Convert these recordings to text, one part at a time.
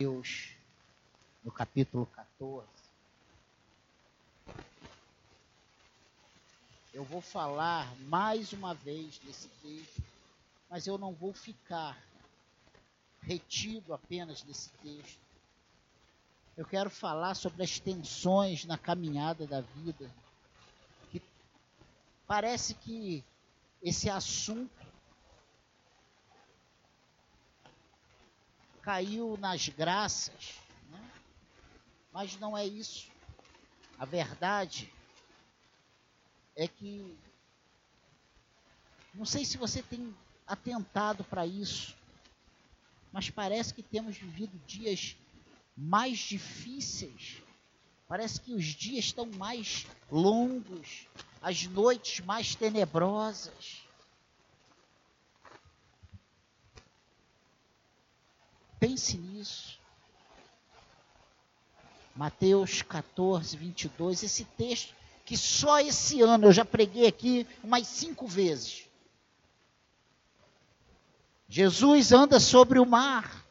Deus, no capítulo 14. Eu vou falar mais uma vez desse texto, mas eu não vou ficar retido apenas nesse texto. Eu quero falar sobre as tensões na caminhada da vida. Que parece que esse assunto caiu nas graças, né? mas não é isso. A verdade é que não sei se você tem atentado para isso, mas parece que temos vivido dias mais difíceis. Parece que os dias estão mais longos, as noites mais tenebrosas. Pense nisso. Mateus 14, 22, esse texto que só esse ano eu já preguei aqui umas cinco vezes. Jesus anda sobre o mar.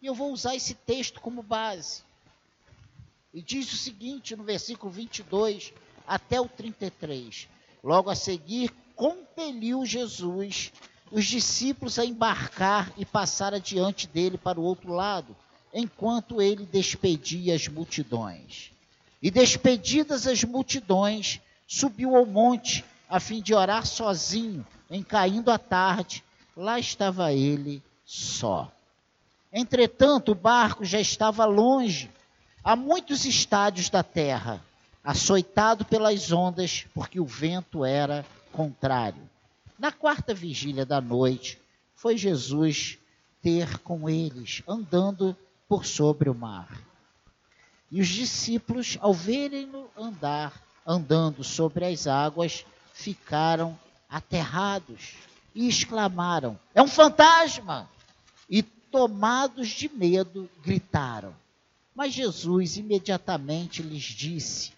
E eu vou usar esse texto como base. E diz o seguinte no versículo 22 até o 33. Logo a seguir, compeliu Jesus os discípulos a embarcar e passar adiante dele para o outro lado, enquanto ele despedia as multidões. E despedidas as multidões, subiu ao monte a fim de orar sozinho. Em caindo a tarde, lá estava ele só. Entretanto, o barco já estava longe, a muitos estádios da terra, açoitado pelas ondas, porque o vento era contrário. Na quarta vigília da noite, foi Jesus ter com eles, andando por sobre o mar. E os discípulos, ao verem-no andar, andando sobre as águas, ficaram aterrados e exclamaram: É um fantasma! E tomados de medo, gritaram. Mas Jesus imediatamente lhes disse: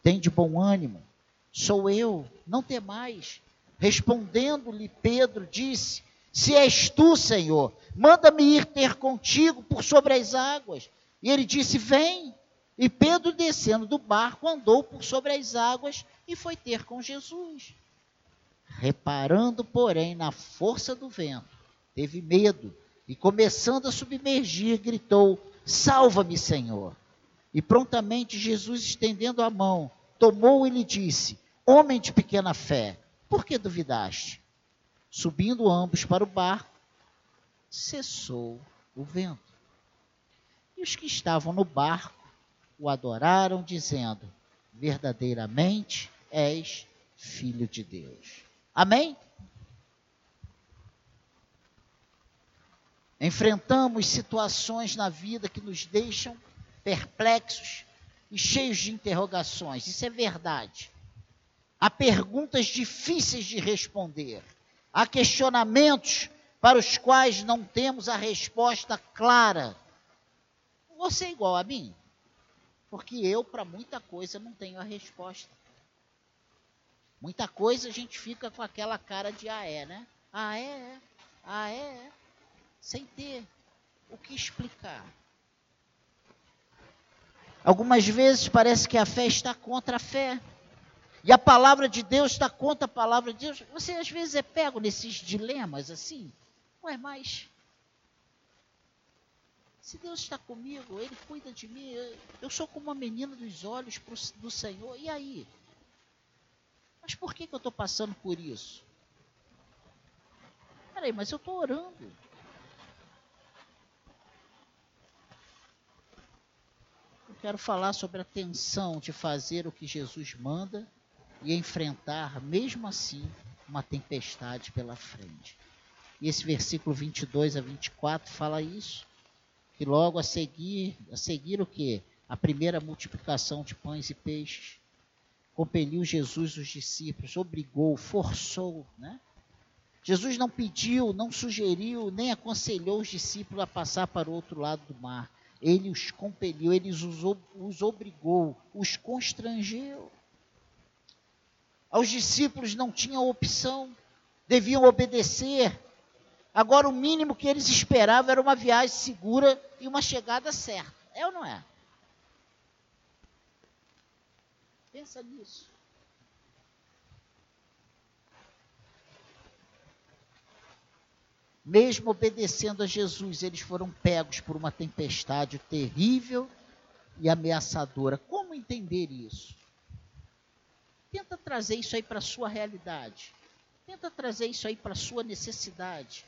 Tem de bom ânimo, sou eu, não temais. Respondendo-lhe Pedro, disse: Se és tu, Senhor, manda-me ir ter contigo por sobre as águas. E ele disse: Vem. E Pedro, descendo do barco, andou por sobre as águas e foi ter com Jesus. Reparando, porém, na força do vento, teve medo e, começando a submergir, gritou: Salva-me, Senhor. E prontamente Jesus, estendendo a mão, tomou e lhe disse: Homem de pequena fé, por que duvidaste? Subindo ambos para o barco, cessou o vento. E os que estavam no barco o adoraram, dizendo: Verdadeiramente és filho de Deus. Amém? Enfrentamos situações na vida que nos deixam perplexos e cheios de interrogações. Isso é verdade. Há perguntas difíceis de responder. Há questionamentos para os quais não temos a resposta clara. Você é igual a mim? Porque eu, para muita coisa, não tenho a resposta. Muita coisa a gente fica com aquela cara de ah, é, né? Ah, é, é. Ah, é, é. Sem ter o que explicar. Algumas vezes parece que a fé está contra a fé. E a palavra de Deus está contra a palavra de Deus. Você às vezes é pego nesses dilemas assim. Ué, mas se Deus está comigo, Ele cuida de mim, eu sou como uma menina dos olhos do Senhor, e aí? Mas por que, que eu estou passando por isso? Peraí, mas eu estou orando. Eu quero falar sobre a tensão de fazer o que Jesus manda e enfrentar, mesmo assim, uma tempestade pela frente. E esse versículo 22 a 24 fala isso, que logo a seguir, a seguir o que? A primeira multiplicação de pães e peixes, compeliu Jesus os discípulos, obrigou, forçou, né? Jesus não pediu, não sugeriu, nem aconselhou os discípulos a passar para o outro lado do mar. Ele os compeliu, ele os, os obrigou, os constrangeu. Aos discípulos não tinham opção, deviam obedecer. Agora, o mínimo que eles esperavam era uma viagem segura e uma chegada certa. É ou não é? Pensa nisso. Mesmo obedecendo a Jesus, eles foram pegos por uma tempestade terrível e ameaçadora. Como entender isso? Tenta trazer isso aí para a sua realidade. Tenta trazer isso aí para a sua necessidade.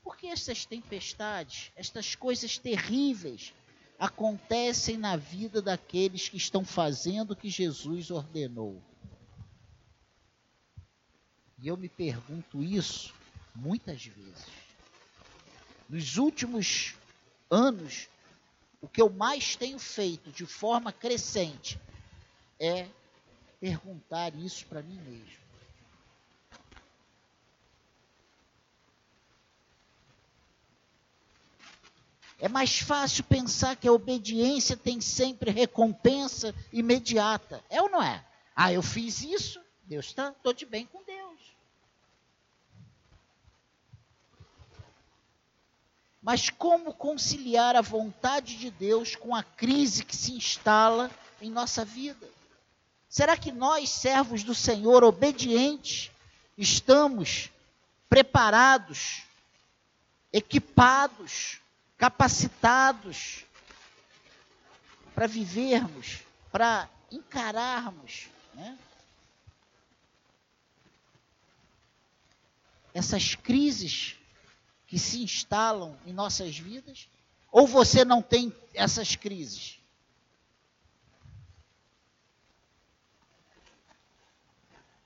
Porque essas tempestades, estas coisas terríveis, acontecem na vida daqueles que estão fazendo o que Jesus ordenou. E eu me pergunto isso muitas vezes. Nos últimos anos, o que eu mais tenho feito de forma crescente é perguntar isso para mim mesmo. É mais fácil pensar que a obediência tem sempre recompensa imediata. É ou não é? Ah, eu fiz isso, Deus está, estou de bem com Deus. Mas como conciliar a vontade de Deus com a crise que se instala em nossa vida? Será que nós, servos do Senhor, obedientes, estamos preparados, equipados, capacitados para vivermos, para encararmos né? essas crises que se instalam em nossas vidas? Ou você não tem essas crises?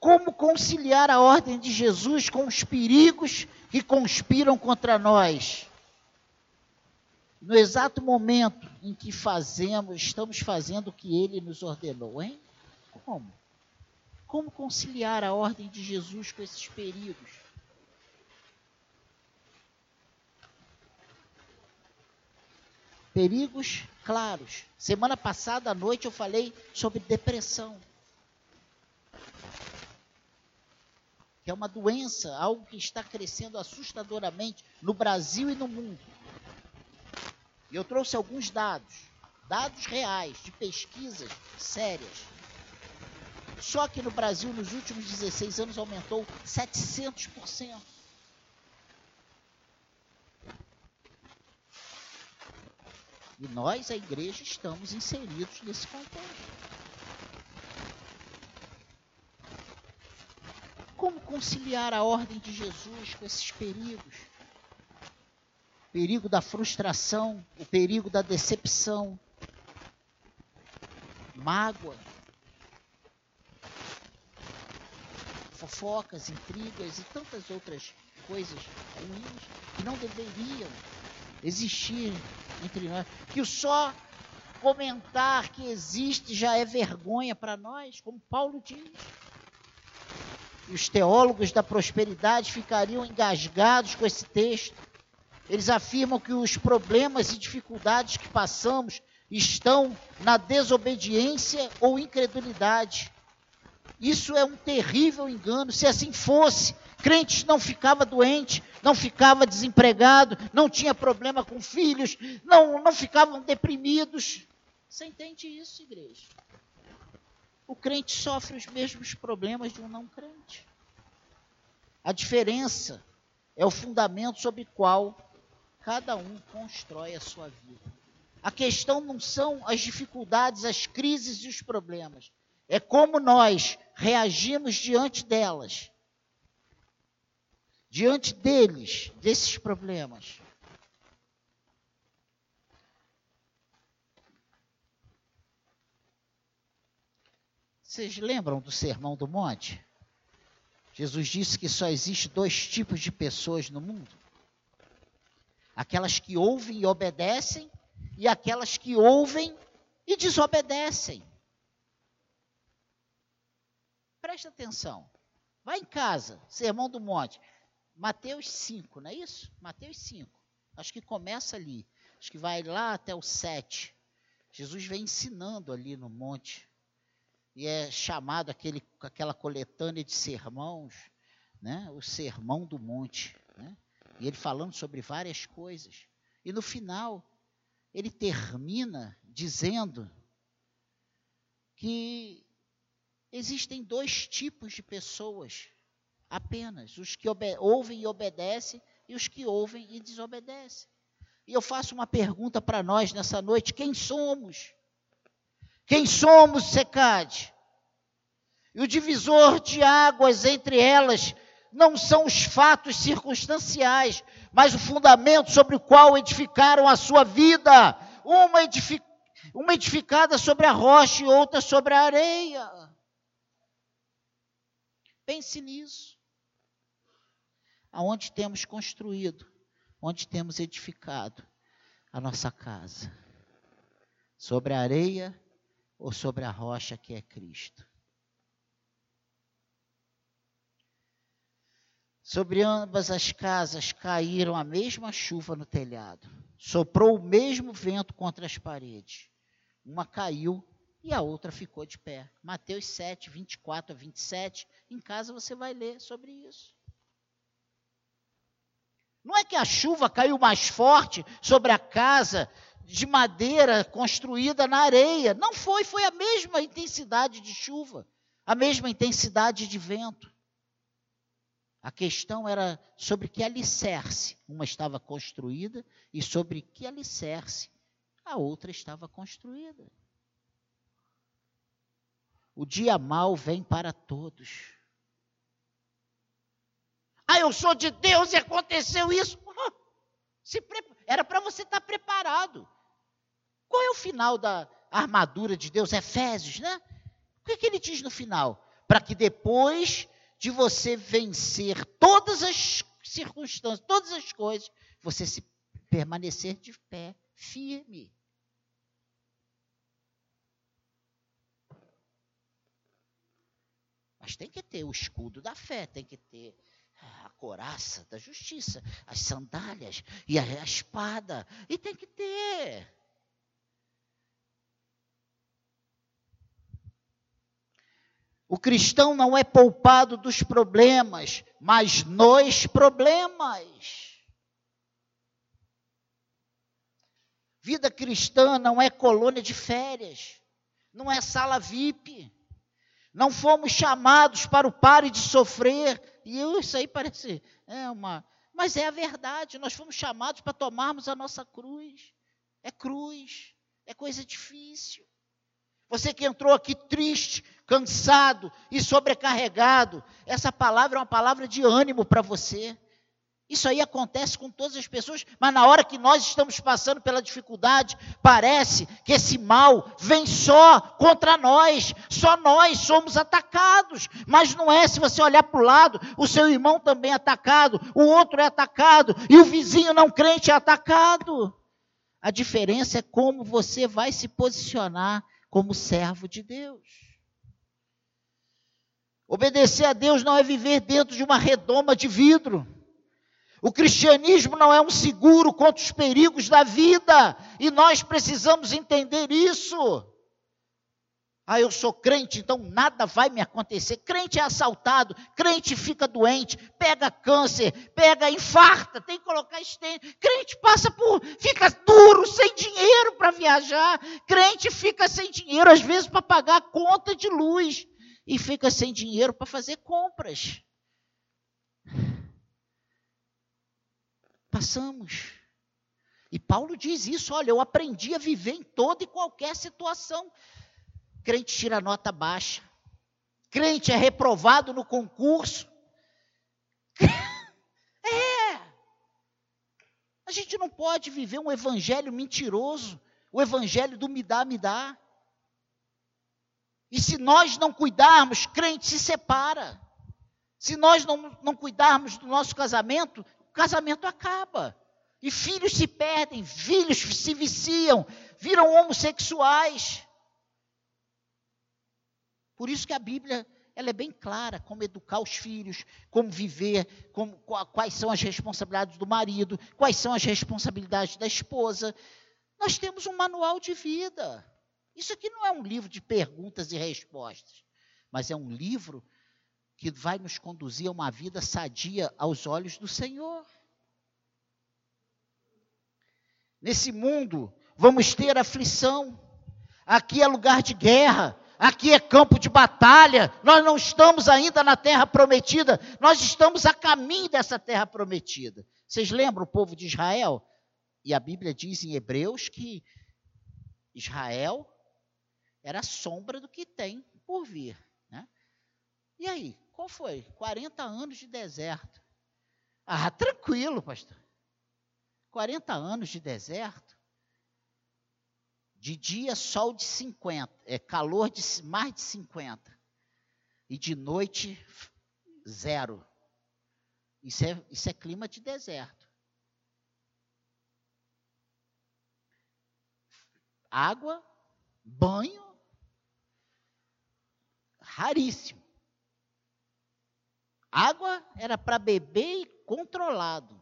Como conciliar a ordem de Jesus com os perigos que conspiram contra nós? No exato momento em que fazemos, estamos fazendo o que ele nos ordenou, hein? Como? Como conciliar a ordem de Jesus com esses perigos? Perigos claros. Semana passada à noite eu falei sobre depressão. Que é uma doença, algo que está crescendo assustadoramente no Brasil e no mundo. E eu trouxe alguns dados, dados reais, de pesquisas sérias. Só que no Brasil, nos últimos 16 anos, aumentou 700%. E nós, a igreja, estamos inseridos nesse contexto. Como conciliar a ordem de Jesus com esses perigos? O perigo da frustração, o perigo da decepção, mágoa, fofocas, intrigas e tantas outras coisas ruins que não deveriam existir entre nós. Que só comentar que existe já é vergonha para nós, como Paulo diz e os teólogos da prosperidade ficariam engasgados com esse texto. Eles afirmam que os problemas e dificuldades que passamos estão na desobediência ou incredulidade. Isso é um terrível engano. Se assim fosse, crentes não ficava doente, não ficava desempregado, não tinha problema com filhos, não, não ficavam deprimidos. Você entende isso, igreja? O crente sofre os mesmos problemas de um não crente. A diferença é o fundamento sobre o qual cada um constrói a sua vida. A questão não são as dificuldades, as crises e os problemas. É como nós reagimos diante delas. Diante deles, desses problemas. Vocês lembram do Sermão do Monte? Jesus disse que só existe dois tipos de pessoas no mundo: aquelas que ouvem e obedecem, e aquelas que ouvem e desobedecem. Presta atenção. Vai em casa, Sermão do Monte. Mateus 5, não é isso? Mateus 5. Acho que começa ali. Acho que vai lá até o 7. Jesus vem ensinando ali no monte e é chamado aquele, aquela coletânea de sermãos né, o Sermão do Monte, né, e ele falando sobre várias coisas. E no final, ele termina dizendo que existem dois tipos de pessoas apenas: os que ouvem e obedecem e os que ouvem e desobedecem. E eu faço uma pergunta para nós nessa noite: quem somos? Quem somos, Secade? E o divisor de águas entre elas não são os fatos circunstanciais, mas o fundamento sobre o qual edificaram a sua vida. Uma, edific... uma edificada sobre a rocha e outra sobre a areia. Pense nisso. Aonde temos construído, onde temos edificado a nossa casa? Sobre a areia ou sobre a rocha que é Cristo? Sobre ambas as casas caíram a mesma chuva no telhado. Soprou o mesmo vento contra as paredes. Uma caiu e a outra ficou de pé. Mateus 7, 24 a 27. Em casa você vai ler sobre isso. Não é que a chuva caiu mais forte sobre a casa de madeira construída na areia. Não foi, foi a mesma intensidade de chuva, a mesma intensidade de vento. A questão era sobre que alicerce uma estava construída e sobre que alicerce a outra estava construída. O dia mal vem para todos. Ah, eu sou de Deus e aconteceu isso. Era para você estar preparado. Qual é o final da armadura de Deus? Efésios, né? O que, é que ele diz no final? Para que depois de você vencer todas as circunstâncias, todas as coisas, você se permanecer de pé, firme. Mas tem que ter o escudo da fé, tem que ter a coraça da justiça, as sandálias e a, espada. E tem que ter. O cristão não é poupado dos problemas, mas nos problemas. Vida cristã não é colônia de férias, não é sala VIP. Não fomos chamados para o pare de sofrer. E isso aí parece é uma. Mas é a verdade. Nós fomos chamados para tomarmos a nossa cruz. É cruz. É coisa difícil. Você que entrou aqui triste, cansado e sobrecarregado, essa palavra é uma palavra de ânimo para você. Isso aí acontece com todas as pessoas, mas na hora que nós estamos passando pela dificuldade, parece que esse mal vem só contra nós, só nós somos atacados. Mas não é, se você olhar para o lado, o seu irmão também é atacado, o outro é atacado, e o vizinho não crente é atacado. A diferença é como você vai se posicionar como servo de Deus. Obedecer a Deus não é viver dentro de uma redoma de vidro. O cristianismo não é um seguro contra os perigos da vida, e nós precisamos entender isso. Ah, eu sou crente, então nada vai me acontecer. Crente é assaltado, crente fica doente, pega câncer, pega infarta, tem que colocar estente. Crente passa por, fica duro, sem dinheiro para viajar. Crente fica sem dinheiro, às vezes, para pagar a conta de luz. E fica sem dinheiro para fazer compras. Passamos. E Paulo diz isso: olha, eu aprendi a viver em toda e qualquer situação. Crente tira nota baixa. Crente é reprovado no concurso. É. A gente não pode viver um evangelho mentiroso, o evangelho do me dá, me dá. E se nós não cuidarmos, crente se separa. Se nós não, não cuidarmos do nosso casamento, casamento acaba. E filhos se perdem, filhos se viciam, viram homossexuais. Por isso que a Bíblia ela é bem clara como educar os filhos, como viver, como, quais são as responsabilidades do marido, quais são as responsabilidades da esposa. Nós temos um manual de vida. Isso aqui não é um livro de perguntas e respostas, mas é um livro que vai nos conduzir a uma vida sadia aos olhos do Senhor. Nesse mundo, vamos ter aflição. Aqui é lugar de guerra, aqui é campo de batalha. Nós não estamos ainda na terra prometida, nós estamos a caminho dessa terra prometida. Vocês lembram o povo de Israel? E a Bíblia diz em Hebreus que Israel era a sombra do que tem por vir. Né? E aí, qual foi? 40 anos de deserto. Ah, tranquilo, pastor. 40 anos de deserto. De dia, sol de 50, é calor de mais de 50. E de noite, zero. Isso é, isso é clima de deserto. Água, banho, raríssimo. Água era para beber e controlado.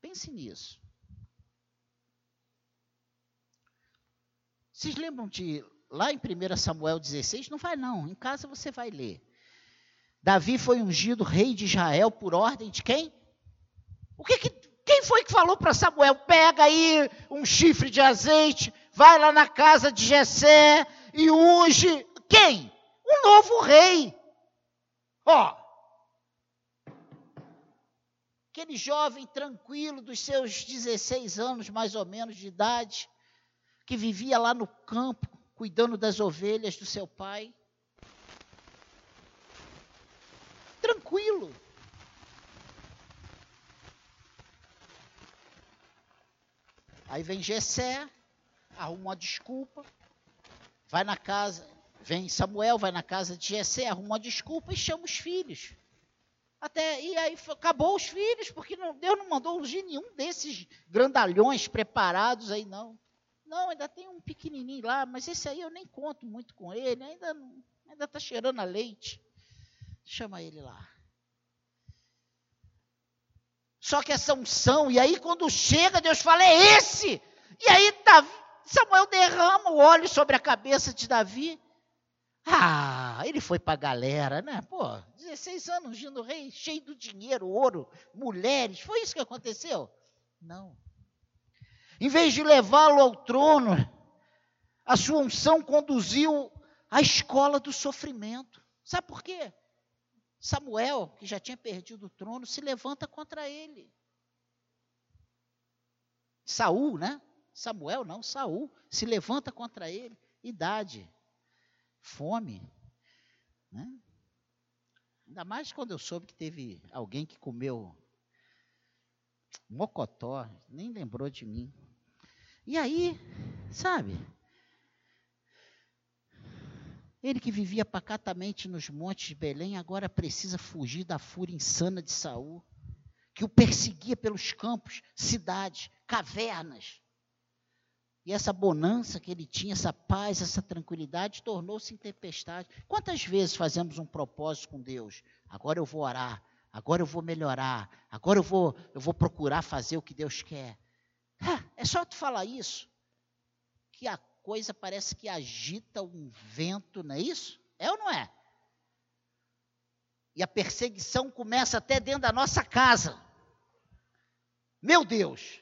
Pense nisso. Vocês lembram de lá em 1 Samuel 16? Não vai não, em casa você vai ler. Davi foi ungido rei de Israel por ordem de quem? O que, que quem foi que falou para Samuel? Pega aí um chifre de azeite, vai lá na casa de Jessé e unge quem? O novo rei. Ó, aquele jovem tranquilo dos seus 16 anos mais ou menos de idade, que vivia lá no campo, cuidando das ovelhas do seu pai. Tranquilo. Aí vem Jessé, arruma uma desculpa, vai na casa, vem Samuel, vai na casa de Jessé, arruma uma desculpa e chama os filhos. Até, e aí acabou os filhos, porque não, Deus não mandou nenhum desses grandalhões preparados aí, não. Não, ainda tem um pequenininho lá, mas esse aí eu nem conto muito com ele, ainda ainda está cheirando a leite. Chama ele lá. Só que essa unção, e aí quando chega, Deus fala, é esse! E aí Davi, Samuel derrama o óleo sobre a cabeça de Davi. Ah, ele foi para a galera, né? Pô, 16 anos ungindo rei, cheio de dinheiro, ouro, mulheres. Foi isso que aconteceu? Não. Em vez de levá-lo ao trono, a sua unção conduziu à escola do sofrimento. Sabe por quê? Samuel, que já tinha perdido o trono, se levanta contra ele. Saul, né? Samuel não, Saul se levanta contra ele. Idade, fome, né? Ainda mais quando eu soube que teve alguém que comeu mocotó, nem lembrou de mim. E aí, sabe? Ele que vivia pacatamente nos montes de Belém, agora precisa fugir da fúria insana de Saul, que o perseguia pelos campos, cidades, cavernas. E essa bonança que ele tinha, essa paz, essa tranquilidade, tornou-se em tempestade. Quantas vezes fazemos um propósito com Deus? Agora eu vou orar, agora eu vou melhorar, agora eu vou, eu vou procurar fazer o que Deus quer. É só tu falar isso, que a coisa parece que agita um vento, não é isso? É ou não é? E a perseguição começa até dentro da nossa casa. Meu Deus!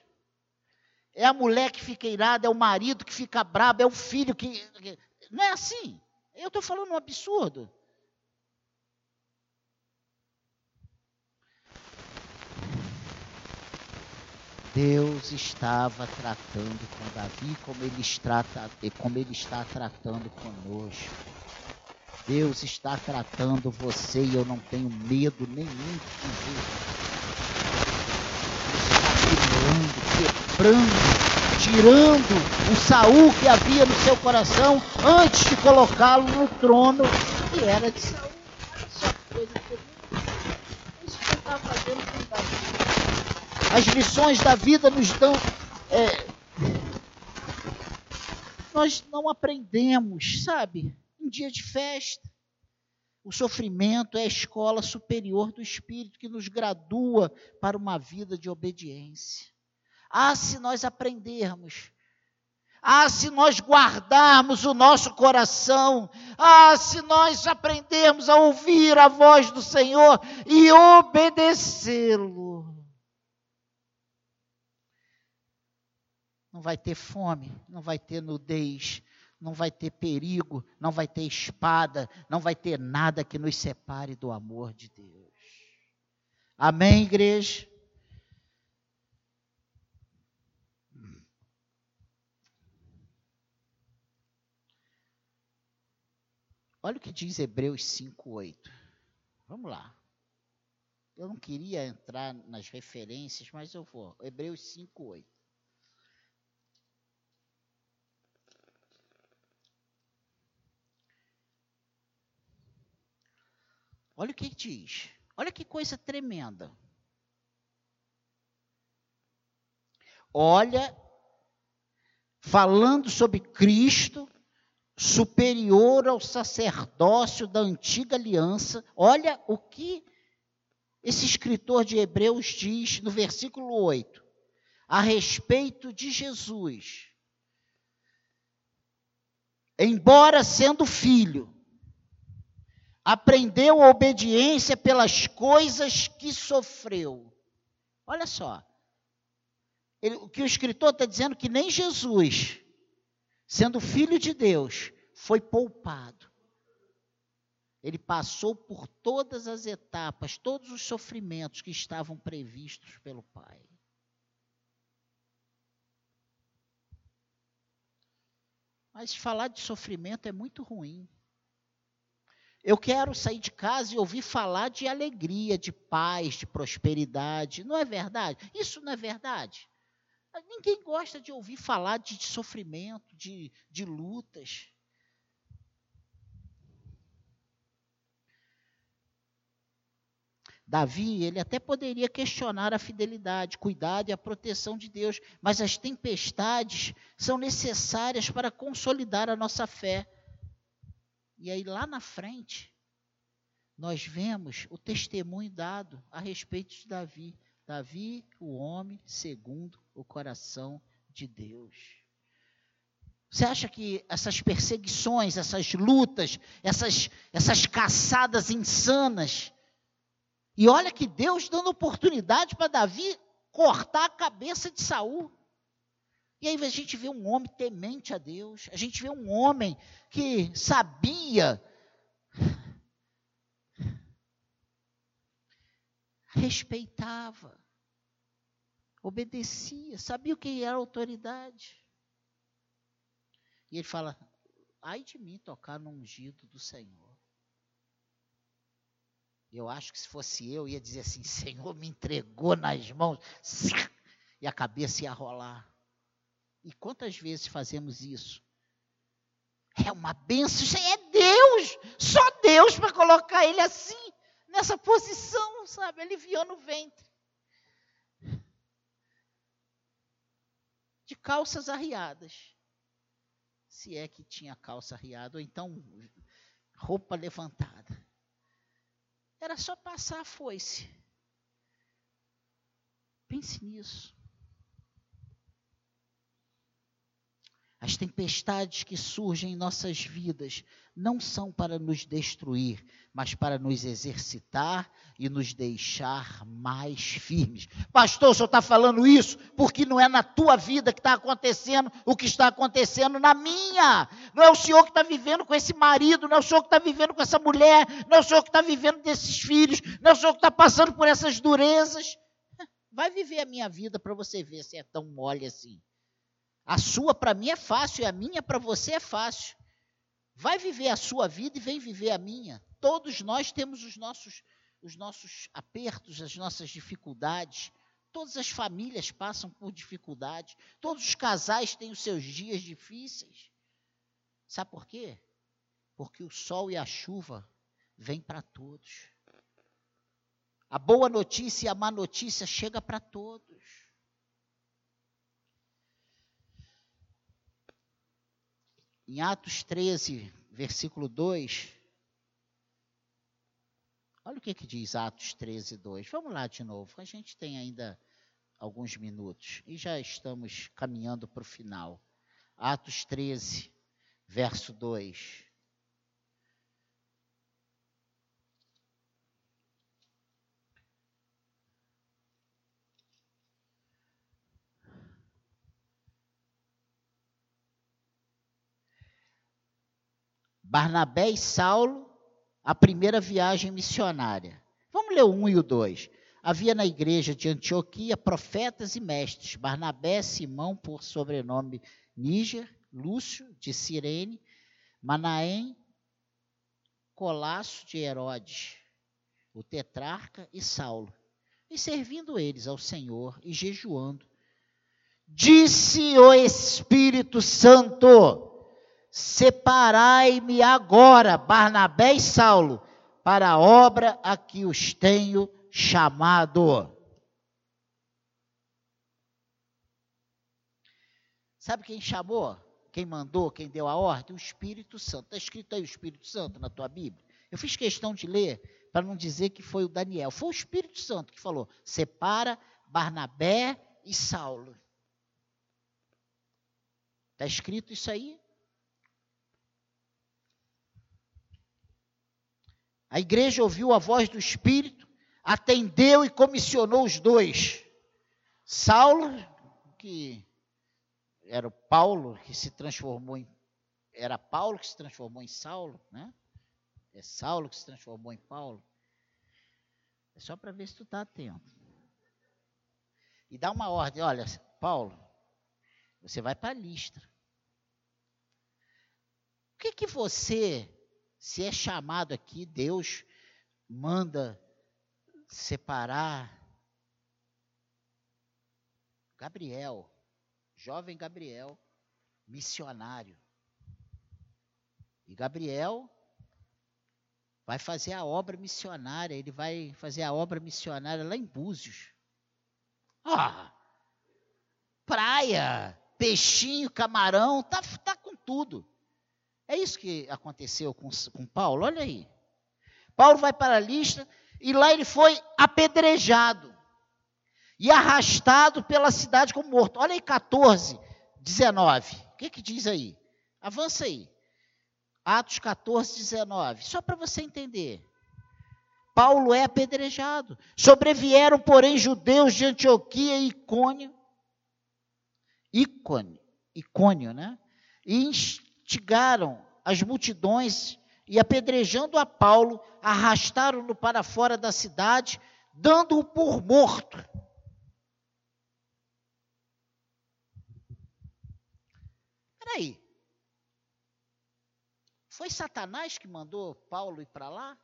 É a mulher que fica irada, é o marido que fica brabo, é o filho que. Não é assim. Eu estou falando um absurdo. Deus estava tratando com Davi como ele, trata, como ele está tratando conosco. Deus está tratando você e eu não tenho medo nenhum de. Está quebrando, quebrando, tirando o Saul que havia no seu coração antes de colocá-lo no trono que era de Saul. Só coisa que Isso que ele está fazendo. As lições da vida nos dão. É, nós não aprendemos, sabe? Um dia de festa. O sofrimento é a escola superior do espírito que nos gradua para uma vida de obediência. Ah, se nós aprendermos Ah, se nós guardarmos o nosso coração, ah, se nós aprendermos a ouvir a voz do Senhor e obedecê-lo. Não vai ter fome, não vai ter nudez, não vai ter perigo, não vai ter espada, não vai ter nada que nos separe do amor de Deus. Amém, igreja? Olha o que diz Hebreus 5:8. Vamos lá. Eu não queria entrar nas referências, mas eu vou. Hebreus 5:8. Olha o que diz. Olha que coisa tremenda. Olha, falando sobre Cristo, superior ao sacerdócio da antiga aliança, olha o que esse escritor de Hebreus diz no versículo 8, a respeito de Jesus. Embora sendo filho, aprendeu a obediência pelas coisas que sofreu. Olha só. Ele, o que o escritor está dizendo que nem Jesus, sendo filho de Deus, foi poupado. Ele passou por todas as etapas, todos os sofrimentos que estavam previstos pelo Pai. Mas falar de sofrimento é muito ruim. Eu quero sair de casa e ouvir falar de alegria, de paz, de prosperidade. Não é verdade? Isso não é verdade. Ninguém gosta de ouvir falar de, sofrimento, de, de lutas. Davi, ele até poderia questionar a fidelidade, cuidado e a proteção de Deus, mas as tempestades são necessárias para consolidar a nossa fé. E aí lá na frente, nós vemos o testemunho dado a respeito de Davi. Davi, o homem segundo o coração de Deus. Você acha que essas perseguições, essas lutas, essas, essas caçadas insanas, e olha que Deus dando oportunidade para Davi cortar a cabeça de Saul. E aí a gente vê um homem temente a Deus, a gente vê um homem que sabia, respeitava, obedecia, sabia o que era autoridade. E ele fala: ai de mim tocar no ungido do Senhor. Eu acho que se fosse eu, ia dizer assim: Senhor me entregou nas mãos, e a cabeça ia rolar. E quantas vezes fazemos isso? É uma benção, isso é Deus, só Deus para colocar ele assim, nessa posição, sabe, aliviando o ventre. De calças arriadas. Se é que tinha calça arriada, ou então roupa levantada. Era só passar a foice. Pense nisso. As tempestades que surgem em nossas vidas não são para nos destruir, mas para nos exercitar e nos deixar mais firmes. Pastor, o senhor está falando isso porque não é na tua vida que está acontecendo o que está acontecendo na minha. Não é o senhor que está vivendo com esse marido, não é o senhor que está vivendo com essa mulher, não é o senhor que está vivendo desses filhos, não é o senhor que está passando por essas durezas. Vai viver a minha vida para você ver se é tão mole assim. A sua para mim é fácil e a minha para você é fácil. Vai viver a sua vida e vem viver a minha. Todos nós temos os nossos, os nossos apertos, as nossas dificuldades. Todas as famílias passam por dificuldades. Todos os casais têm os seus dias difíceis. Sabe por quê? Porque o sol e a chuva vêm para todos. A boa notícia e a má notícia chega para todos. Em Atos 13, versículo 2. Olha o que, que diz Atos 13, 2. Vamos lá de novo. A gente tem ainda alguns minutos e já estamos caminhando para o final. Atos 13, verso 2. Barnabé e Saulo, a primeira viagem missionária. Vamos ler o 1 e o 2. Havia na igreja de Antioquia profetas e mestres, Barnabé, Simão, por sobrenome Níger, Lúcio, de Cirene, Manaém, Colasso de Herodes, o tetrarca e Saulo. E servindo eles ao Senhor e jejuando, disse o Espírito Santo: Separai-me agora, Barnabé e Saulo, para a obra a que os tenho chamado. Sabe quem chamou? Quem mandou? Quem deu a ordem? O Espírito Santo. Está escrito aí o Espírito Santo na tua Bíblia? Eu fiz questão de ler para não dizer que foi o Daniel. Foi o Espírito Santo que falou: separa Barnabé e Saulo. Está escrito isso aí? A igreja ouviu a voz do Espírito, atendeu e comissionou os dois. Saulo, que era o Paulo que se transformou em era Paulo que se transformou em Saulo, né? É Saulo que se transformou em Paulo. É só para ver se tu está atento. E dá uma ordem, olha, Paulo, você vai para a lista. O que que você se é chamado aqui, Deus manda separar Gabriel, jovem Gabriel, missionário. E Gabriel vai fazer a obra missionária, ele vai fazer a obra missionária lá em Búzios. Ah! Praia, peixinho, camarão, tá, tá com tudo. É isso que aconteceu com, com Paulo, olha aí. Paulo vai para a lista e lá ele foi apedrejado e arrastado pela cidade como morto. Olha aí 14, 19. O que, que diz aí? Avança aí. Atos 14, 19. Só para você entender. Paulo é apedrejado. Sobrevieram, porém, judeus de Antioquia e Icônio. Icônio, né? E instigaram as multidões e, apedrejando a Paulo, arrastaram-no para fora da cidade, dando-o por morto. Peraí. Foi Satanás que mandou Paulo ir para lá?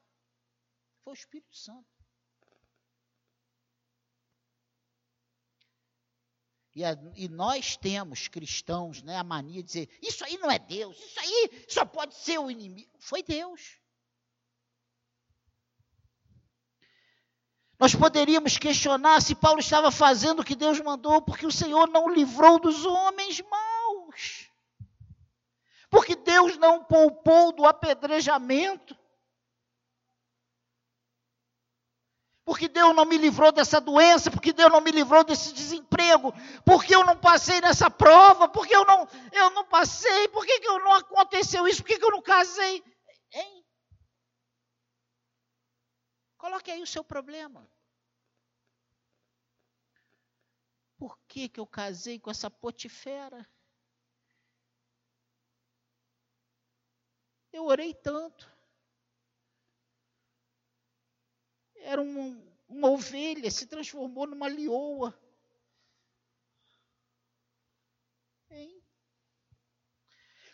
Foi o Espírito Santo. E, a, e, nós temos, cristãos, né, a mania de dizer: isso aí não é Deus, isso aí só pode ser o inimigo. Foi Deus. Nós poderíamos questionar se Paulo estava fazendo o que Deus mandou, porque o Senhor não livrou dos homens maus. Porque Deus não poupou do apedrejamento. Porque Deus não me livrou dessa doença, porque Deus não me livrou desse desemprego, porque eu não passei nessa prova, porque eu não, eu não passei, por que, eu não aconteceu isso, por que, que eu não casei? Hein? Coloque aí o seu problema. Por que, que eu casei com essa potifera? Eu orei tanto. Era um, uma ovelha, se transformou numa lioa. Hein?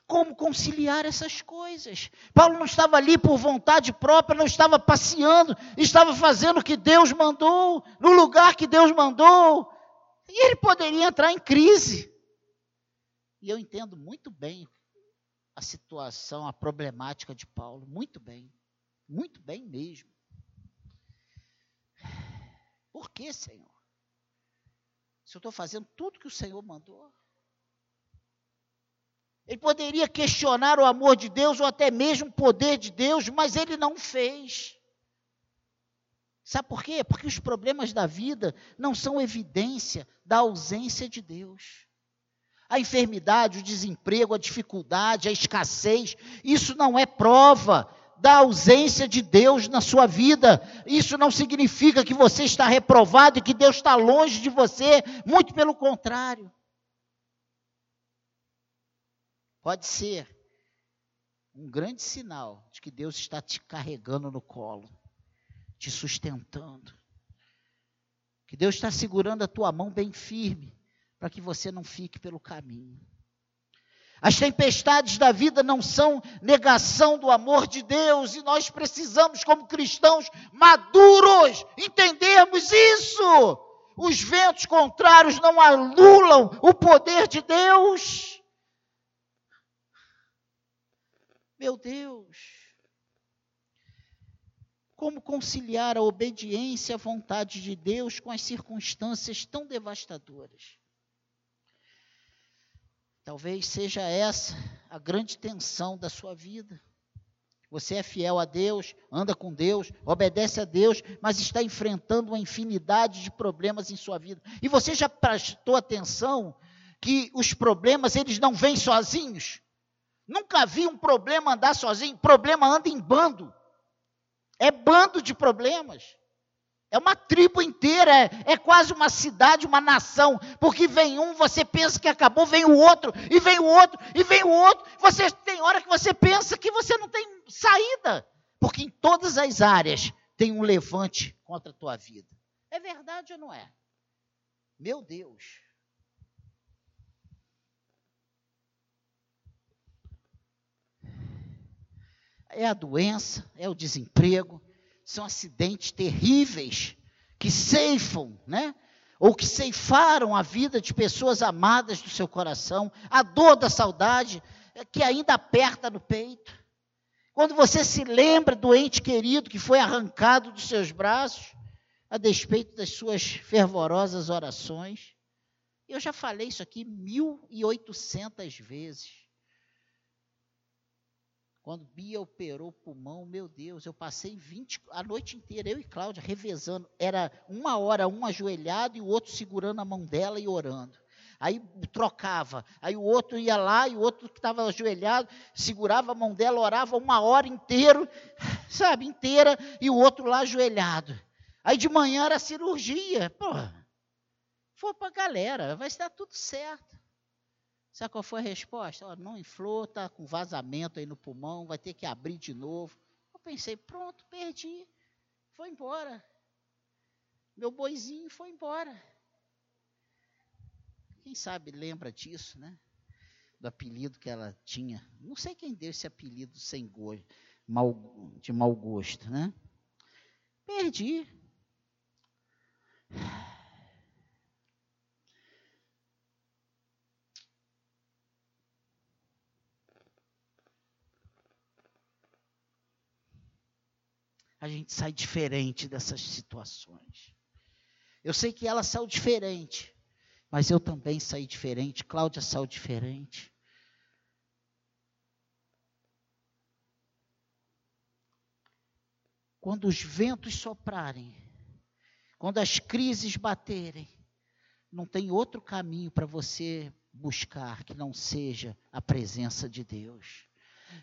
Como conciliar essas coisas? Paulo não estava ali por vontade própria, não estava passeando, estava fazendo o que Deus mandou, no lugar que Deus mandou. E ele poderia entrar em crise. E eu entendo muito bem a situação, a problemática de Paulo, muito bem, muito bem mesmo. Por que, Senhor? Se eu estou fazendo tudo que o Senhor mandou. Ele poderia questionar o amor de Deus ou até mesmo o poder de Deus, mas ele não fez. Sabe por quê? Porque os problemas da vida não são evidência da ausência de Deus. A enfermidade, o desemprego, a dificuldade, a escassez, isso não é prova da ausência de Deus na sua vida. Isso não significa que você está reprovado e que Deus está longe de você, muito pelo contrário. Pode ser um grande sinal de que Deus está te carregando no colo, te sustentando. Que Deus está segurando a tua mão bem firme, para que você não fique pelo caminho. As tempestades da vida não são negação do amor de Deus, e nós precisamos, como cristãos maduros, entendermos isso. Os ventos contrários não anulam o poder de Deus. Meu Deus, como conciliar a obediência à vontade de Deus com as circunstâncias tão devastadoras? Talvez seja essa a grande tensão da sua vida. Você é fiel a Deus, anda com Deus, obedece a Deus, mas está enfrentando uma infinidade de problemas em sua vida. E você já prestou atenção que os problemas eles não vêm sozinhos? Nunca vi um problema andar sozinho, problema anda em bando. É bando de problemas. É uma tribo inteira, é, é, quase uma cidade, uma nação, porque vem um, você pensa que acabou, vem o outro, e vem o outro, e vem o outro. Você tem hora que você pensa que você não tem saída, porque em todas as áreas tem um levante contra a tua vida. É verdade ou não é? Meu Deus. É a doença, é o desemprego, são acidentes terríveis que ceifam, né? Ou que ceifaram a vida de pessoas amadas do seu coração, a dor da saudade é, que ainda aperta no peito. Quando você se lembra do ente querido que foi arrancado dos seus braços, a despeito das suas fervorosas orações. Eu já falei isso aqui mil e oitocentas vezes. Quando Bia operou o pulmão, meu Deus, eu passei 20, a noite inteira, eu e Cláudia, revezando. Era uma hora, um ajoelhado e o outro segurando a mão dela e orando. Aí trocava, aí o outro ia lá e o outro que estava ajoelhado segurava a mão dela, orava uma hora inteira, sabe, inteira, e o outro lá ajoelhado. Aí de manhã era cirurgia. Pô, foi para a galera, vai estar tudo certo. Sabe qual foi a resposta? Oh, não inflou, está com vazamento aí no pulmão, vai ter que abrir de novo. Eu pensei, pronto, perdi. Foi embora. Meu boizinho foi embora. Quem sabe lembra disso, né? Do apelido que ela tinha. Não sei quem deu esse apelido sem gosto, mal, de mau gosto, né? Perdi. A gente sai diferente dessas situações. Eu sei que ela saiu diferente, mas eu também saí diferente, Cláudia saiu diferente. Quando os ventos soprarem, quando as crises baterem, não tem outro caminho para você buscar que não seja a presença de Deus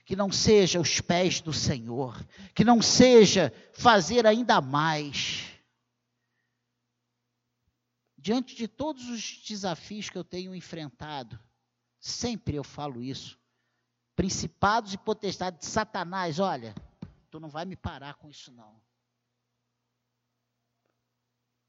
que não seja os pés do Senhor, que não seja fazer ainda mais. Diante de todos os desafios que eu tenho enfrentado, sempre eu falo isso. Principados e potestades de Satanás, olha, tu não vai me parar com isso não.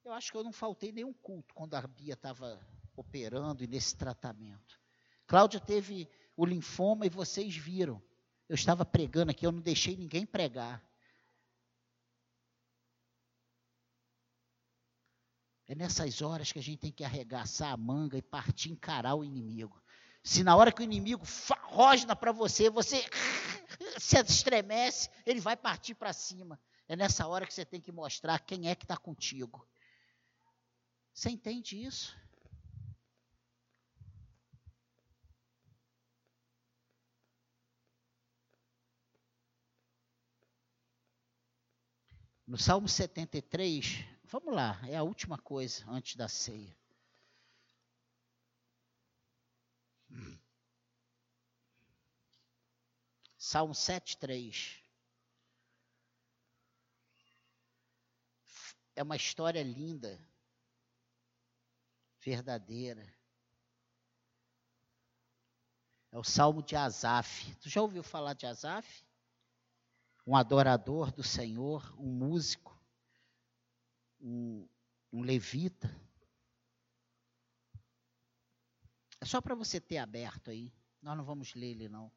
Eu acho que eu não faltei nenhum culto quando a Bia estava operando e nesse tratamento. Cláudia teve o linfoma e vocês viram. Eu estava pregando aqui, eu não deixei ninguém pregar. É nessas horas que a gente tem que arregaçar a manga e partir encarar o inimigo. Se na hora que o inimigo rosna para você, você se estremece, ele vai partir para cima. É nessa hora que você tem que mostrar quem é que está contigo. Você entende isso? No Salmo 73, vamos lá, é a última coisa antes da ceia. Salmo 7,3. É uma história linda, verdadeira. É o Salmo de Asaf. Tu já ouviu falar de Asaf? Um adorador do Senhor, um músico, um, um levita. É só para você ter aberto aí. Nós não vamos ler ele, não.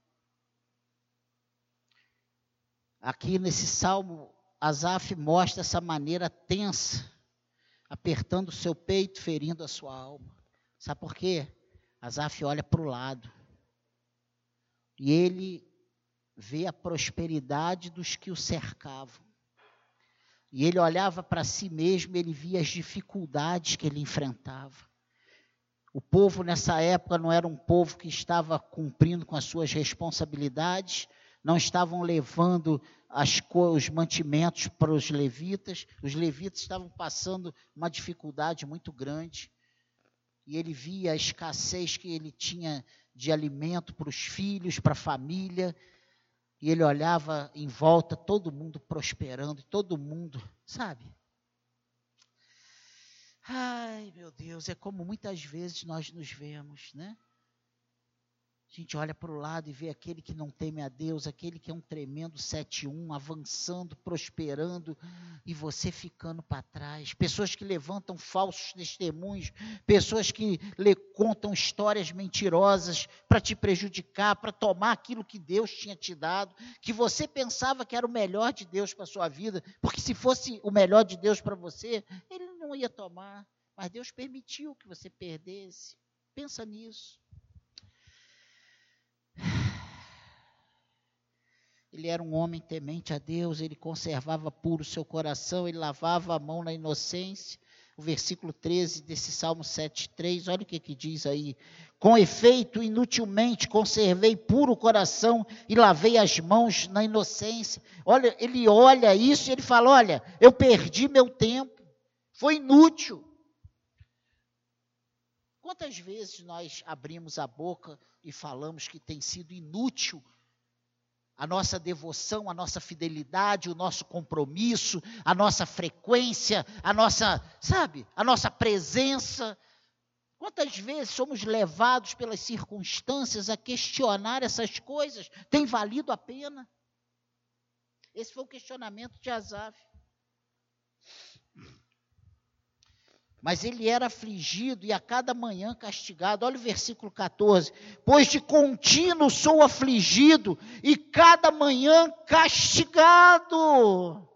Aqui nesse salmo, Asaf mostra essa maneira tensa, apertando o seu peito, ferindo a sua alma. Sabe por quê? Asaf olha para o lado. E ele vê a prosperidade dos que o cercavam. E ele olhava para si mesmo, ele via as dificuldades que ele enfrentava. O povo nessa época não era um povo que estava cumprindo com as suas responsabilidades, não estavam levando as, os mantimentos para os levitas, os levitas estavam passando uma dificuldade muito grande. E ele via a escassez que ele tinha de alimento para os filhos, para a família, e ele olhava em volta, todo mundo prosperando, todo mundo, sabe? Ai, meu Deus, é como muitas vezes nós nos vemos, né? A gente olha para o lado e vê aquele que não teme a Deus, aquele que é um tremendo 7-1, avançando, prosperando, e você ficando para trás. Pessoas que levantam falsos testemunhos, pessoas que lhe contam histórias mentirosas para te prejudicar, para tomar aquilo que Deus tinha te dado, que você pensava que era o melhor de Deus para a sua vida, porque se fosse o melhor de Deus para você, Ele não ia tomar, mas Deus permitiu que você perdesse. Pensa nisso. Ele era um homem temente a Deus, ele conservava puro seu coração, ele lavava a mão na inocência. O versículo 13 desse Salmo 7,3, olha o que, que diz aí. Com efeito, inutilmente conservei puro o coração e lavei as mãos na inocência. Olha, ele olha isso e ele fala: Olha, eu perdi meu tempo, foi inútil. Quantas vezes nós abrimos a boca e falamos que tem sido inútil a nossa devoção, a nossa fidelidade, o nosso compromisso, a nossa frequência, a nossa, sabe, a nossa presença. Quantas vezes somos levados pelas circunstâncias a questionar essas coisas? Tem valido a pena? Esse foi o questionamento de Asaf. Mas ele era afligido e a cada manhã castigado. Olha o versículo 14. Pois de contínuo sou afligido e cada manhã castigado.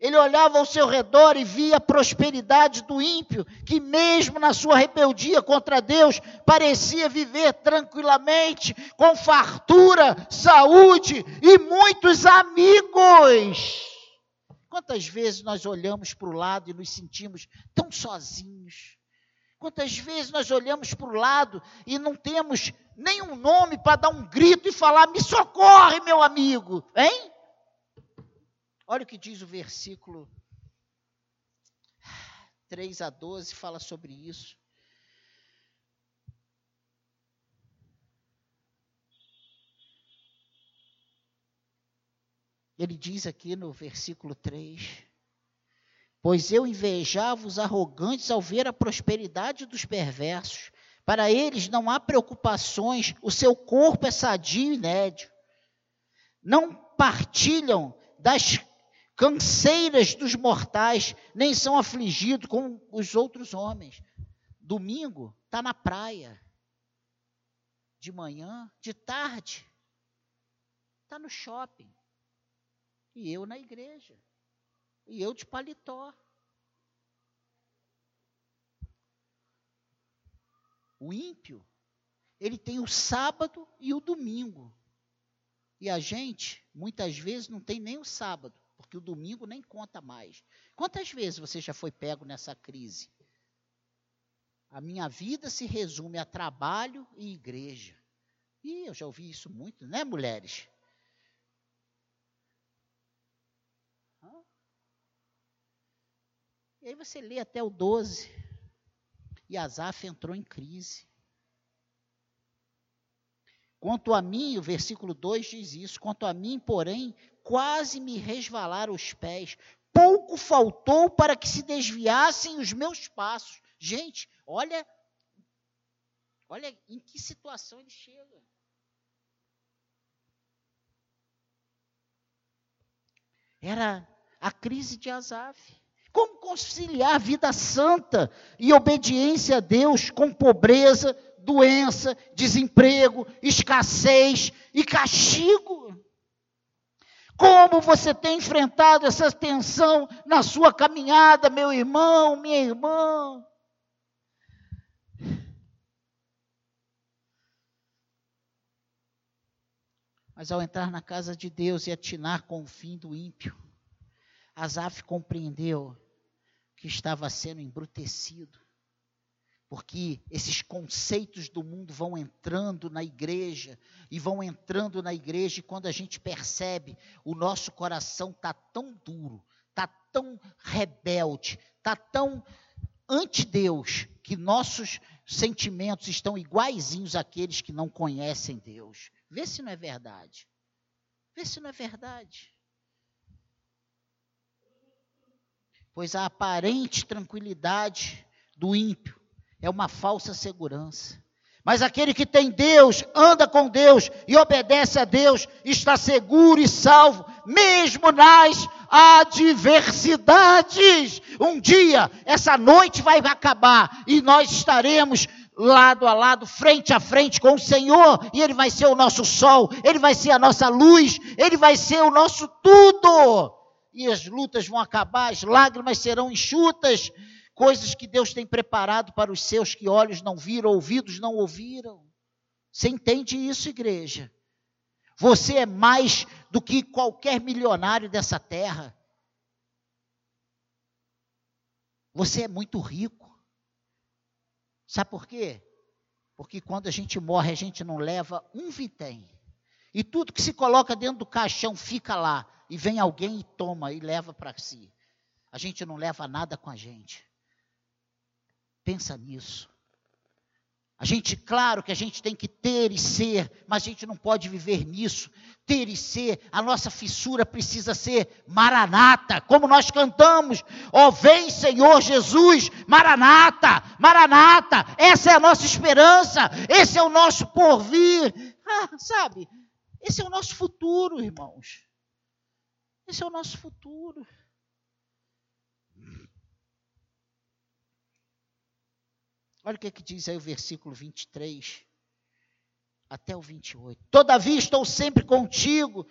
Ele olhava ao seu redor e via a prosperidade do ímpio, que mesmo na sua rebeldia contra Deus, parecia viver tranquilamente, com fartura, saúde e muitos amigos. Quantas vezes nós olhamos para o lado e nos sentimos tão sozinhos? Quantas vezes nós olhamos para o lado e não temos nenhum nome para dar um grito e falar: me socorre, meu amigo, hein? Olha o que diz o versículo 3 a 12, fala sobre isso. Ele diz aqui no versículo 3: Pois eu invejava os arrogantes ao ver a prosperidade dos perversos. Para eles não há preocupações, o seu corpo é sadio e nédio. Não partilham das canseiras dos mortais, nem são afligidos com os outros homens. Domingo está na praia. De manhã, de tarde, está no shopping. E eu na igreja. E eu de paletó. O ímpio, ele tem o sábado e o domingo. E a gente, muitas vezes, não tem nem o sábado, porque o domingo nem conta mais. Quantas vezes você já foi pego nessa crise? A minha vida se resume a trabalho e igreja. E eu já ouvi isso muito, né, mulheres? E aí você lê até o 12. E Asaf entrou em crise. Quanto a mim, o versículo 2 diz isso: quanto a mim, porém, quase me resvalaram os pés, pouco faltou para que se desviassem os meus passos. Gente, olha, olha em que situação ele chega. Era a crise de Asaf. Como conciliar vida santa e obediência a Deus com pobreza, doença, desemprego, escassez e castigo? Como você tem enfrentado essa tensão na sua caminhada, meu irmão, minha irmã? Mas ao entrar na casa de Deus e atinar com o fim do ímpio, Asaf compreendeu que estava sendo embrutecido, porque esses conceitos do mundo vão entrando na igreja e vão entrando na igreja e quando a gente percebe, o nosso coração está tão duro, está tão rebelde, está tão ante Deus, que nossos sentimentos estão iguaizinhos àqueles que não conhecem Deus. Vê se não é verdade. Vê se não é verdade. Pois a aparente tranquilidade do ímpio é uma falsa segurança. Mas aquele que tem Deus, anda com Deus e obedece a Deus, está seguro e salvo, mesmo nas adversidades. Um dia, essa noite vai acabar e nós estaremos lado a lado, frente a frente com o Senhor, e Ele vai ser o nosso sol, Ele vai ser a nossa luz, Ele vai ser o nosso tudo. E as lutas vão acabar, as lágrimas serão enxutas, coisas que Deus tem preparado para os seus que olhos não viram, ouvidos não ouviram. Você entende isso, igreja? Você é mais do que qualquer milionário dessa terra. Você é muito rico. Sabe por quê? Porque quando a gente morre, a gente não leva um vitém. E tudo que se coloca dentro do caixão fica lá. E vem alguém e toma e leva para si. A gente não leva nada com a gente. Pensa nisso. A gente, claro que a gente tem que ter e ser, mas a gente não pode viver nisso. Ter e ser, a nossa fissura precisa ser maranata, como nós cantamos. Ó, oh, vem Senhor Jesus, maranata, maranata. Essa é a nossa esperança, esse é o nosso porvir. Ah, sabe, esse é o nosso futuro, irmãos. Esse é o nosso futuro. Olha o que, é que diz aí o versículo 23 até o 28. Todavia estou sempre contigo.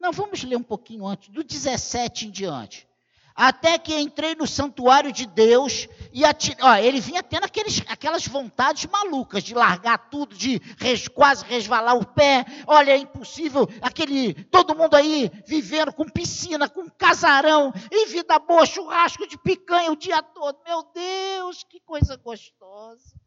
Não, vamos ler um pouquinho antes, do 17 em diante até que entrei no santuário de Deus e ati... Ó, ele vinha tendo aqueles, aquelas vontades malucas de largar tudo, de res, quase resvalar o pé. Olha, é impossível aquele todo mundo aí vivendo com piscina, com casarão, e vida boa, churrasco de picanha o dia todo. Meu Deus, que coisa gostosa.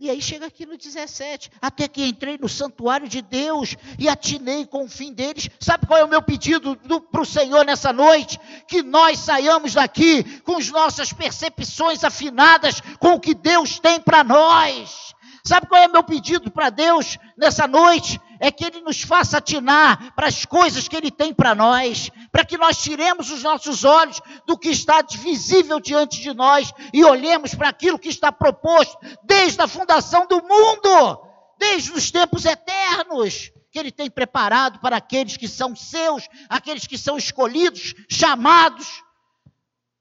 E aí chega aqui no 17, até que entrei no santuário de Deus e atinei com o fim deles. Sabe qual é o meu pedido para o Senhor nessa noite? Que nós saiamos daqui com as nossas percepções afinadas com o que Deus tem para nós. Sabe qual é o meu pedido para Deus nessa noite? É que Ele nos faça atinar para as coisas que Ele tem para nós, para que nós tiremos os nossos olhos do que está visível diante de nós e olhemos para aquilo que está proposto desde a fundação do mundo, desde os tempos eternos, que Ele tem preparado para aqueles que são seus, aqueles que são escolhidos, chamados.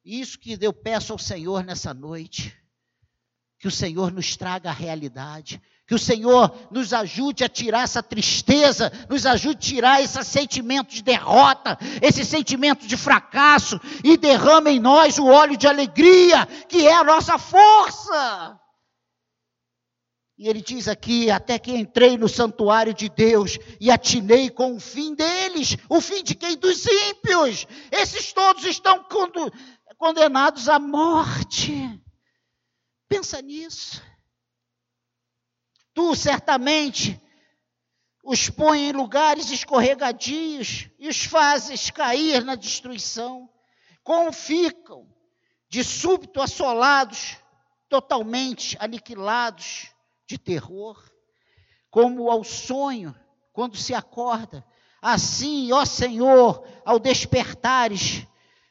Isso que eu peço ao Senhor nessa noite, que o Senhor nos traga a realidade que o Senhor nos ajude a tirar essa tristeza, nos ajude a tirar esse sentimento de derrota, esse sentimento de fracasso e derrame em nós o óleo de alegria, que é a nossa força. E ele diz aqui: até que entrei no santuário de Deus e atinei com o fim deles, o fim de quem? Dos ímpios. Esses todos estão condenados à morte. Pensa nisso. Tu certamente os põe em lugares escorregadios e os fazes cair na destruição. Como ficam de súbito assolados totalmente aniquilados de terror, como ao sonho, quando se acorda. Assim, ó Senhor, ao despertares,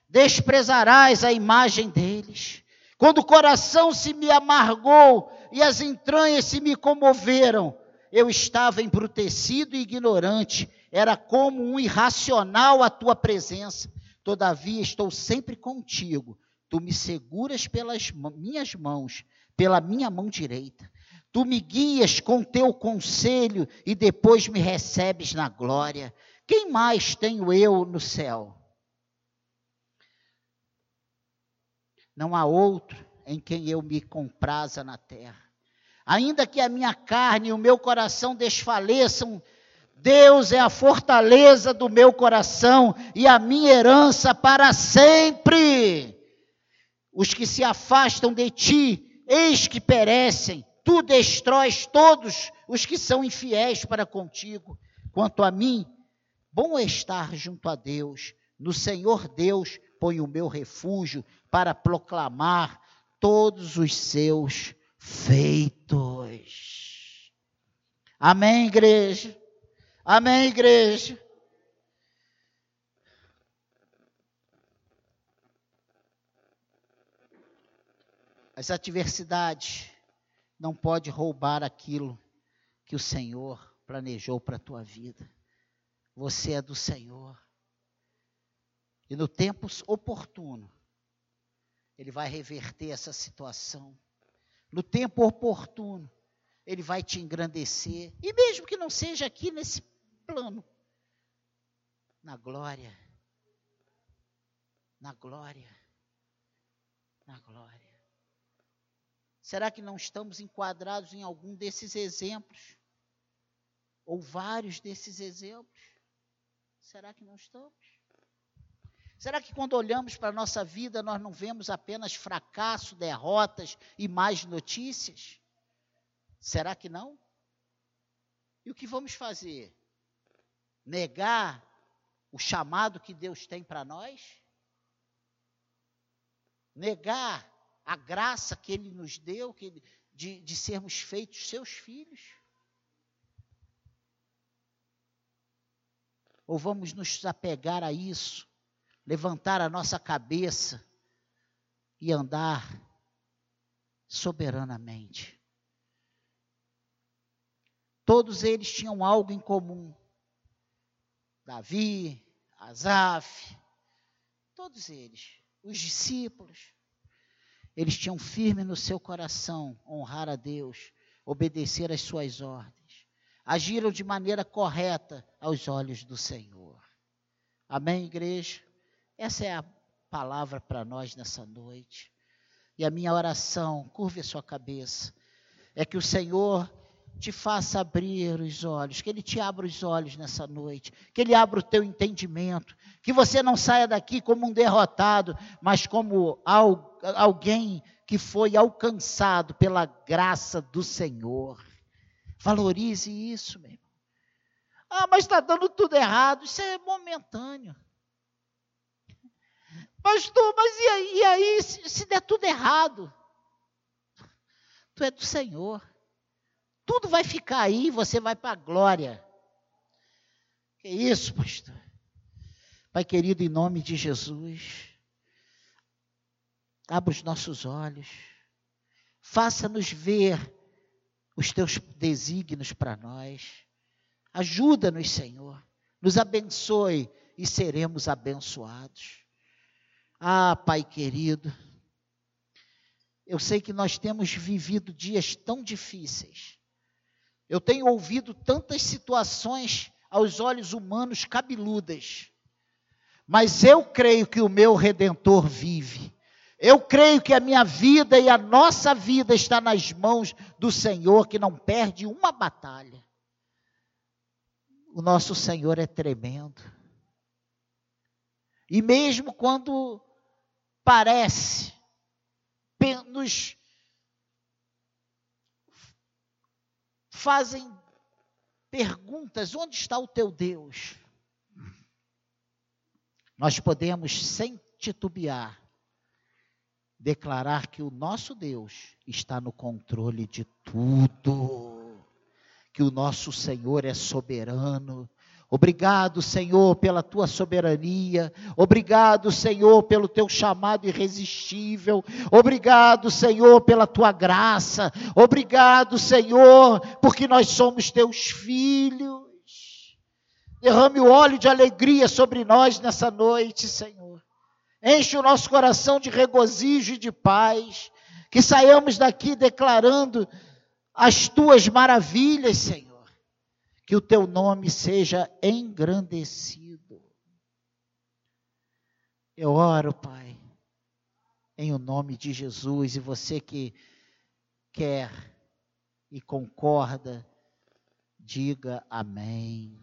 desprezarás a imagem deles. Quando o coração se me amargou e as entranhas se me comoveram, eu estava embrutecido e ignorante, era como um irracional a tua presença. Todavia estou sempre contigo. Tu me seguras pelas minhas mãos, pela minha mão direita. Tu me guias com teu conselho e depois me recebes na glória. Quem mais tenho eu no céu? Não há outro em quem eu me compraza na terra. Ainda que a minha carne e o meu coração desfaleçam, Deus é a fortaleza do meu coração e a minha herança para sempre. Os que se afastam de ti, eis que perecem. Tu destróis todos os que são infiéis para contigo. Quanto a mim, bom é estar junto a Deus. No Senhor Deus ponho o meu refúgio para proclamar todos os seus feitos. Amém, igreja? Amém, igreja? As adversidades não podem roubar aquilo que o Senhor planejou para a tua vida. Você é do Senhor. E no tempo oportuno, Ele vai reverter essa situação. No tempo oportuno, Ele vai te engrandecer. E mesmo que não seja aqui nesse plano, na glória. Na glória. Na glória. Será que não estamos enquadrados em algum desses exemplos? Ou vários desses exemplos? Será que não estamos? Será que quando olhamos para a nossa vida nós não vemos apenas fracasso, derrotas e mais notícias? Será que não? E o que vamos fazer? Negar o chamado que Deus tem para nós? Negar a graça que Ele nos deu que de, de sermos feitos seus filhos? Ou vamos nos apegar a isso levantar a nossa cabeça e andar soberanamente. Todos eles tinham algo em comum. Davi, Asaf, todos eles, os discípulos, eles tinham firme no seu coração honrar a Deus, obedecer às suas ordens, agiram de maneira correta aos olhos do Senhor. Amém, igreja? Essa é a palavra para nós nessa noite. E a minha oração, curve a sua cabeça, é que o Senhor te faça abrir os olhos, que Ele te abra os olhos nessa noite, que Ele abra o teu entendimento, que você não saia daqui como um derrotado, mas como alguém que foi alcançado pela graça do Senhor. Valorize isso, meu irmão. Ah, mas está dando tudo errado, isso é momentâneo. Pastor, mas e aí, e aí se, se der tudo errado? Tu é do Senhor. Tudo vai ficar aí, você vai para a glória. Que isso, pastor? Pai querido, em nome de Jesus, abra os nossos olhos, faça-nos ver os teus desígnios para nós. Ajuda-nos, Senhor. Nos abençoe e seremos abençoados. Ah, Pai querido, eu sei que nós temos vivido dias tão difíceis. Eu tenho ouvido tantas situações aos olhos humanos cabeludas. Mas eu creio que o meu redentor vive. Eu creio que a minha vida e a nossa vida está nas mãos do Senhor que não perde uma batalha. O nosso Senhor é tremendo. E mesmo quando parece, nos fazem perguntas: onde está o teu Deus? Nós podemos, sem titubear, declarar que o nosso Deus está no controle de tudo, que o nosso Senhor é soberano. Obrigado, Senhor, pela tua soberania. Obrigado, Senhor, pelo teu chamado irresistível. Obrigado, Senhor, pela tua graça. Obrigado, Senhor, porque nós somos teus filhos. Derrame o óleo de alegria sobre nós nessa noite, Senhor. Enche o nosso coração de regozijo e de paz. Que saiamos daqui declarando as tuas maravilhas, Senhor. Que o teu nome seja engrandecido. Eu oro, Pai, em o nome de Jesus, e você que quer e concorda, diga amém.